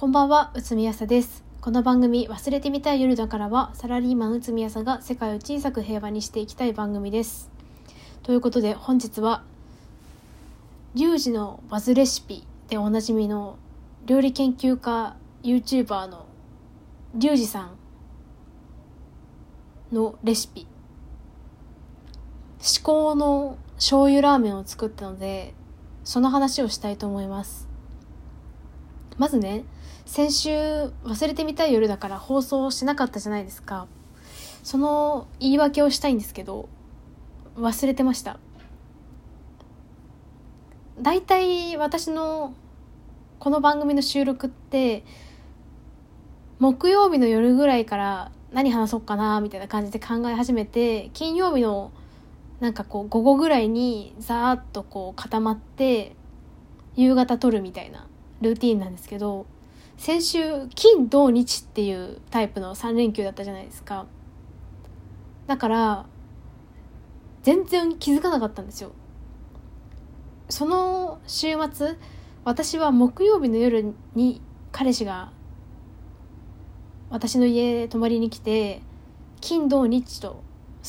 こんばんは、うつみやさです。この番組、忘れてみたい夜だからは、サラリーマンうつみやさが世界を小さく平和にしていきたい番組です。ということで、本日は、リュウジのバズレシピでおなじみの料理研究家、YouTuber のリュウジさんのレシピ、至高の醤油ラーメンを作ったので、その話をしたいと思います。まずね、先週忘れてみたい夜だから放送しなかったじゃないですか。その言い訳をしたいんですけど、忘れてました。大体私のこの番組の収録って、木曜日の夜ぐらいから何話そうかなみたいな感じで考え始めて、金曜日のなんかこう午後ぐらいにザーッとこう固まって、夕方撮るみたいなルーティンなんですけど、先週金土日っていうタイプの3連休だったじゃないですか。だから全然気づかなかったんですよ。その週末私は木曜日の夜に彼氏が私の家泊まりに来て金土日と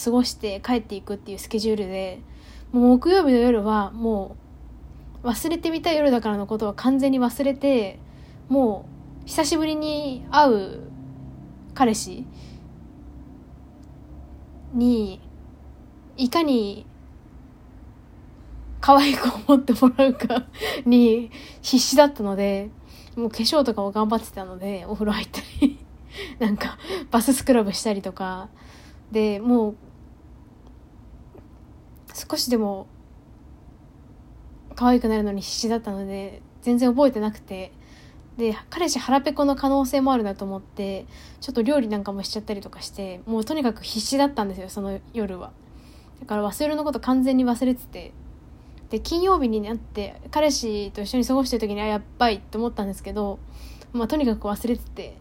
過ごして帰っていくっていうスケジュールでもう木曜日の夜はもう忘れてみたい夜だからのことは完全に忘れてもう久しぶりに会う彼氏にいかに可愛く思ってもらうかに必死だったのでもう化粧とかを頑張ってたのでお風呂入ったり なんかバススクラブしたりとか。でもう少しでも可愛くなるのに必死だったので全然覚えてなくて。で彼氏腹ペコの可能性もあるなと思ってちょっと料理なんかもしちゃったりとかしてもうとにかく必死だったんですよその夜は。だから忘れるのこと完全に忘れてて。で金曜日になって彼氏と一緒に過ごしてる時にあやっばいって思ったんですけど、まあ、とにかく忘れてて。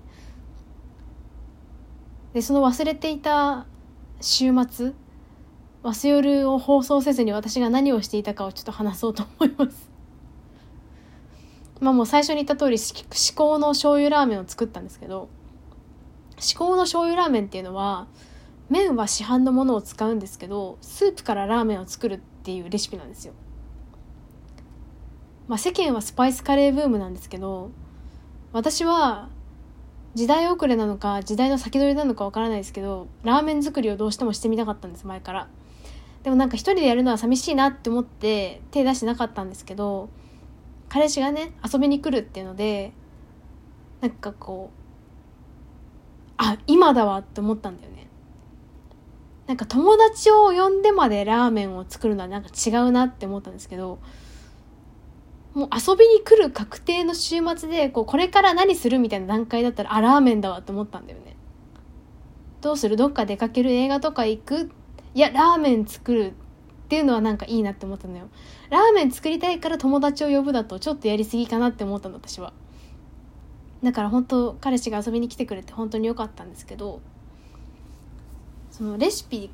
でその忘れていた週末忘れ夜を放送せずに私が何をしていたかをちょっと話そうと思います。まあもう最初に言った通り至高の醤油ラーメンを作ったんですけど至高の醤油ラーメンっていうのは麺は市販のものを使うんですけどスープからラーメンを作るっていうレシピなんですよ。まあ世間はスパイスカレーブームなんですけど私は時代遅れなのか時代の先取りなのかわからないですけどラーメン作りをどうしてもしてみたかったんです前から。でもなんか一人でやるのは寂しいなって思って手出してなかったんですけど彼氏がね遊びに来るっていうのでなんかこうあ今だわって思ったんだよね。なんか友達を呼んでまでラーメンを作るのはなんか違うなって思ったんですけどもう遊びに来る確定の週末でこうこれから何するみたいな段階だったらあラーメンだわって思ったんだよね。どうする？どっか出かける？映画とか行く？いやラーメン作るっていうのはなんかいいなって思ったのよ。ラーメン作りたいから友達を呼ぶだとちょっとやりすぎかなって思ったの私は。だから本当彼氏が遊びに来てくれて本当に良かったんですけどそのレシピ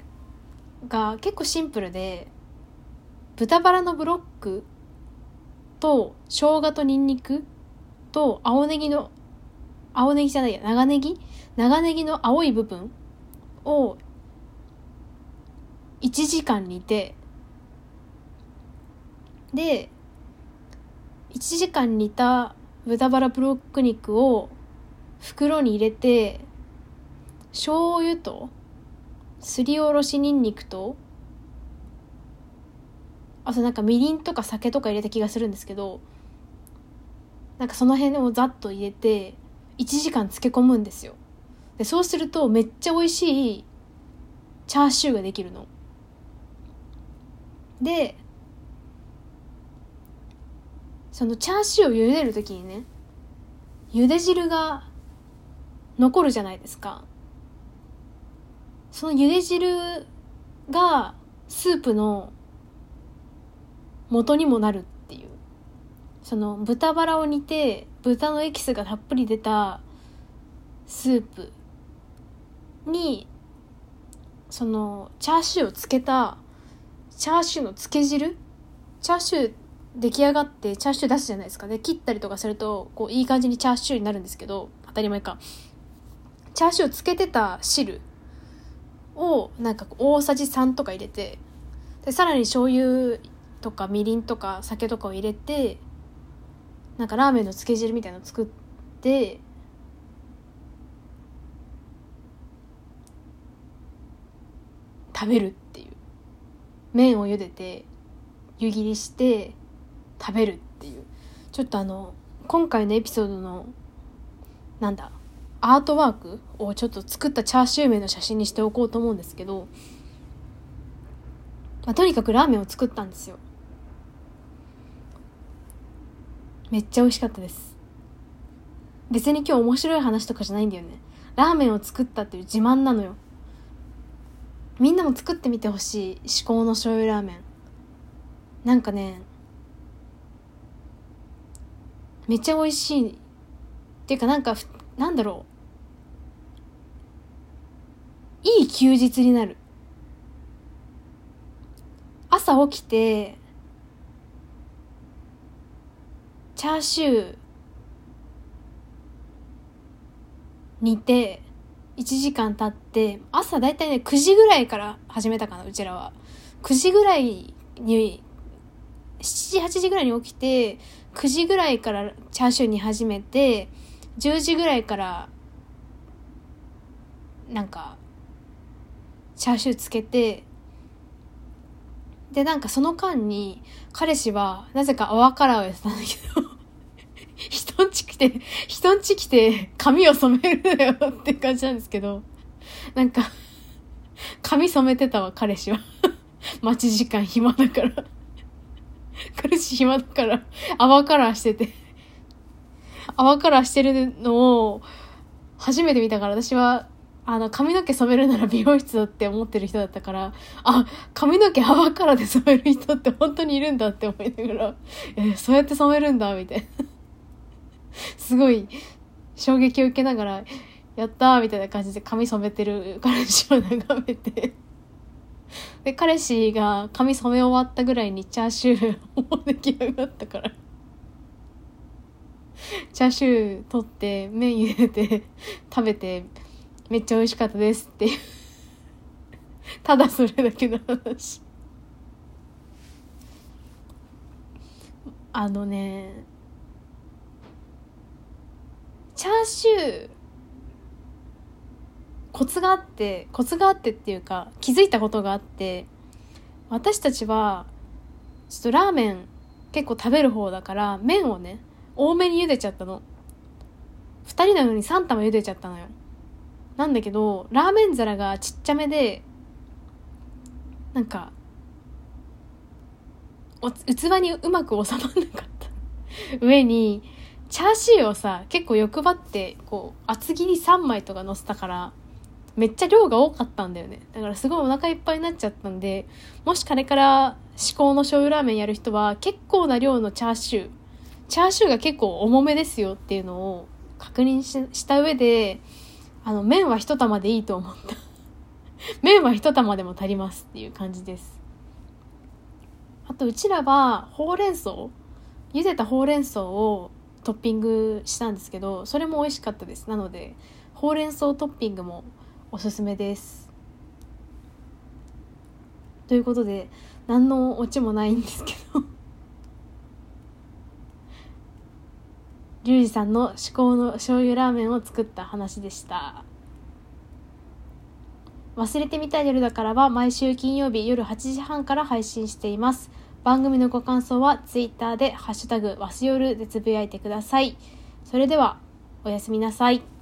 が結構シンプルで豚バラのブロックと生姜とニンニクと青ネギの青ネギじゃないや長ネギ？長ネギの青い部分を1時間煮てで1時間煮た豚バラブロック肉を袋に入れて醤油とすりおろしにんにくとあとなんかみりんとか酒とか入れた気がするんですけどなんかその辺をざっと入れて1時間漬け込むんですよ。でそうするとめっちゃ美味しいチャーシューができるの。でそのチャーシューを茹でる時にね茹で汁が残るじゃないですか。その茹で汁がスープの元にもなるっていう。その豚バラを煮て豚のエキスがたっぷり出たスープにそのチャーシューをつけたチャーシューのつけ汁？チャーシュー出来上がってチャーシュー出すじゃないですか。で切ったりとかするとこういい感じにチャーシューになるんですけど当たり前か。チャーシューつけてた汁をなんか大さじ3とか入れてでさらに醤油とかみりんとか酒とかを入れてなんかラーメンのつけ汁みたいなの作って食べる。麺を茹でて湯切りして食べるっていう。ちょっとあの今回のエピソードのなんだアートワークをちょっと作ったチャーシュー麺の写真にしておこうと思うんですけど、まあ、とにかくラーメンを作ったんですよ。めっちゃ美味しかったです。別に今日面白い話とかじゃないんだよね。ラーメンを作ったっていう自慢なのよ。みんなも作ってみてほしい至高の醤油ラーメン。なんかねめっちゃ美味しい。っていうかなんかなんだろう。いい休日になる。朝起きてチャーシュー煮て1時間経って朝だいたいね9時ぐらいから始めたかなうちらは。9時ぐらいに7時、8時ぐらいに起きて、9時ぐらいからチャーシューに始めて、10時ぐらいから、なんか、チャーシューつけて、で、なんかその間に、彼氏は、なぜか泡カラーをやってたんだけど 人んち来て、人んち来て、髪を染めるなよって感じなんですけど、なんか、髪染めてたわ、彼氏は。待ち時間暇だから。彼氏暇だから、泡カラーしてて。泡カラーしてるのを初めて見たから私は、あの、髪の毛染めるなら美容室だって思ってる人だったから、あ、髪の毛泡カラーで染める人って本当にいるんだって思いながら、えー、そうやって染めるんだ、みたいな。すごい衝撃を受けながら、やったみたいな感じで髪染めてる彼氏を眺めて。で、彼氏が髪染め終わったぐらいにチャーシューも出来上がったから。チャーシュー取って麺茹でて 食べてめっちゃ美味しかったですっていう。ただそれだけの話。あのねチャーシューコツがあってコツがあってっていうか気づいたことがあって私たちはちょっとラーメン結構食べる方だから麺をね多めに茹でちゃったの。2人なのに3玉茹でちゃったのよ。なんだけどラーメン皿がちっちゃめでなんか器にうまく収まんなかった。上にチャーシューをさ結構欲張ってこう厚切り3枚とか乗せたからめっちゃ量が多かったんだよね。だからすごいお腹いっぱいになっちゃったんで、もしこれから至高の醤油ラーメンやる人は結構な量のチャーシュー、チャーシューが結構重めですよっていうのを確認した上で、あの、麺は一玉でいいと思った。麺は一玉でも足りますっていう感じです。あと、うちらはほうれん草茹でたほうれん草をトッピングしたんですけど、それも美味しかったです。なので、ほうれん草トッピングもおすすめです。ということで何のオチもないんですけどリュウジさんの至高の醤油ラーメンを作った話でした忘れてみたい夜だからは毎週金曜日夜8時半から配信しています番組のご感想はツイッターでハッシュタグわすよるでつぶやいてください。それではおやすみなさい。